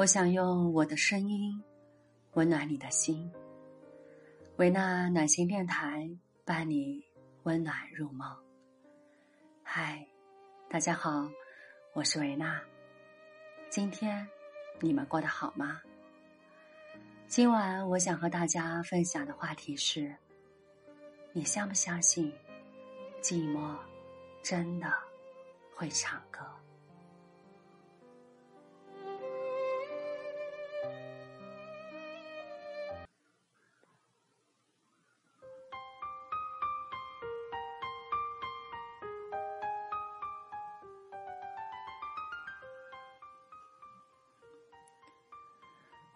我想用我的声音温暖你的心。维纳暖心电台伴你温暖入梦。嗨，大家好，我是维娜。今天你们过得好吗？今晚我想和大家分享的话题是：你相不相信寂寞真的会唱歌？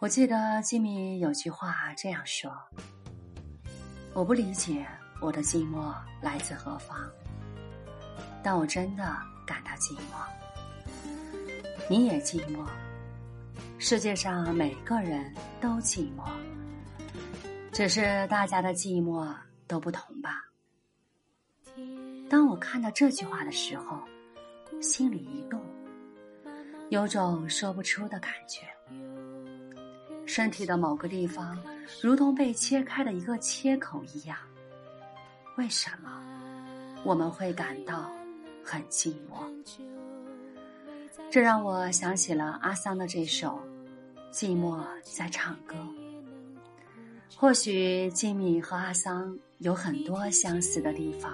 我记得吉米有句话这样说：“我不理解我的寂寞来自何方，但我真的感到寂寞。你也寂寞，世界上每个人都寂寞，只是大家的寂寞都不同吧。”当我看到这句话的时候，心里一动，有种说不出的感觉。身体的某个地方，如同被切开的一个切口一样。为什么我们会感到很寂寞？这让我想起了阿桑的这首《寂寞在唱歌》。或许吉米和阿桑有很多相似的地方，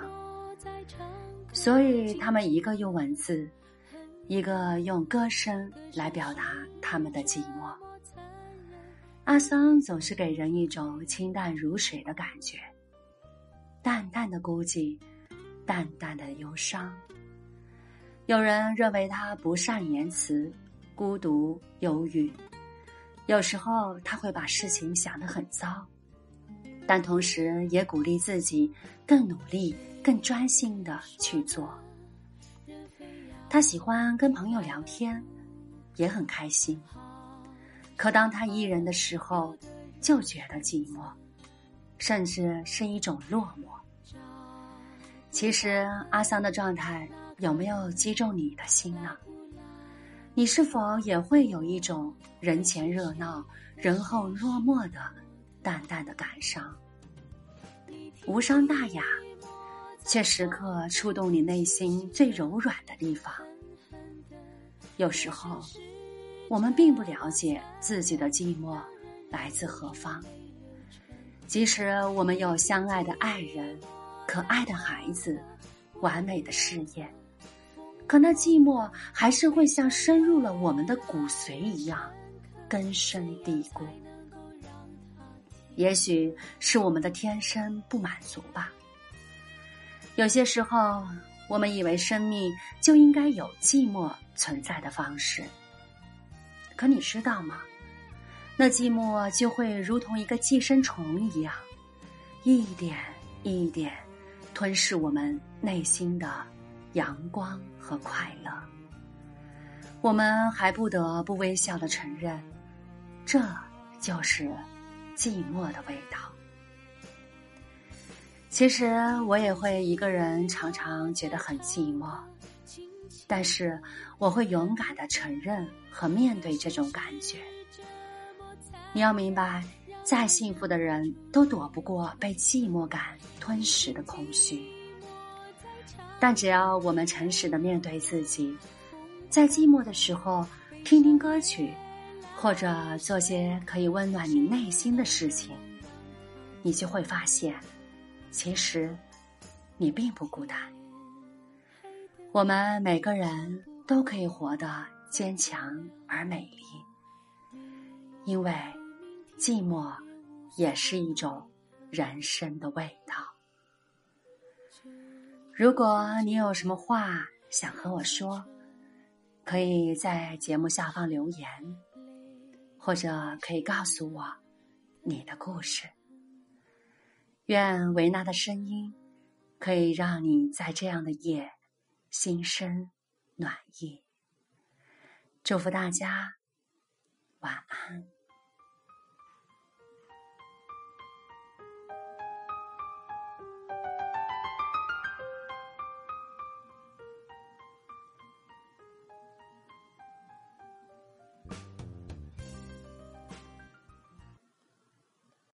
所以他们一个用文字，一个用歌声来表达他们的寂寞。阿桑总是给人一种清淡如水的感觉，淡淡的孤寂，淡淡的忧伤。有人认为他不善言辞，孤独忧郁，有时候他会把事情想得很糟，但同时也鼓励自己更努力、更专心的去做。他喜欢跟朋友聊天，也很开心。可当他一人的时候，就觉得寂寞，甚至是一种落寞。其实阿桑的状态有没有击中你的心呢？你是否也会有一种人前热闹，人后落寞的淡淡的感伤？无伤大雅，却时刻触动你内心最柔软的地方。有时候。我们并不了解自己的寂寞来自何方，即使我们有相爱的爱人、可爱的孩子、完美的事业，可那寂寞还是会像深入了我们的骨髓一样根深蒂固。也许是我们的天生不满足吧。有些时候，我们以为生命就应该有寂寞存在的方式。可你知道吗？那寂寞就会如同一个寄生虫一样，一点一点吞噬我们内心的阳光和快乐。我们还不得不微笑的承认，这就是寂寞的味道。其实我也会一个人，常常觉得很寂寞。但是，我会勇敢的承认和面对这种感觉。你要明白，再幸福的人都躲不过被寂寞感吞噬的空虚。但只要我们诚实的面对自己，在寂寞的时候听听歌曲，或者做些可以温暖你内心的事情，你就会发现，其实你并不孤单。我们每个人都可以活得坚强而美丽，因为寂寞也是一种人生的味道。如果你有什么话想和我说，可以在节目下方留言，或者可以告诉我你的故事。愿维娜的声音可以让你在这样的夜。心生暖意，祝福大家晚安。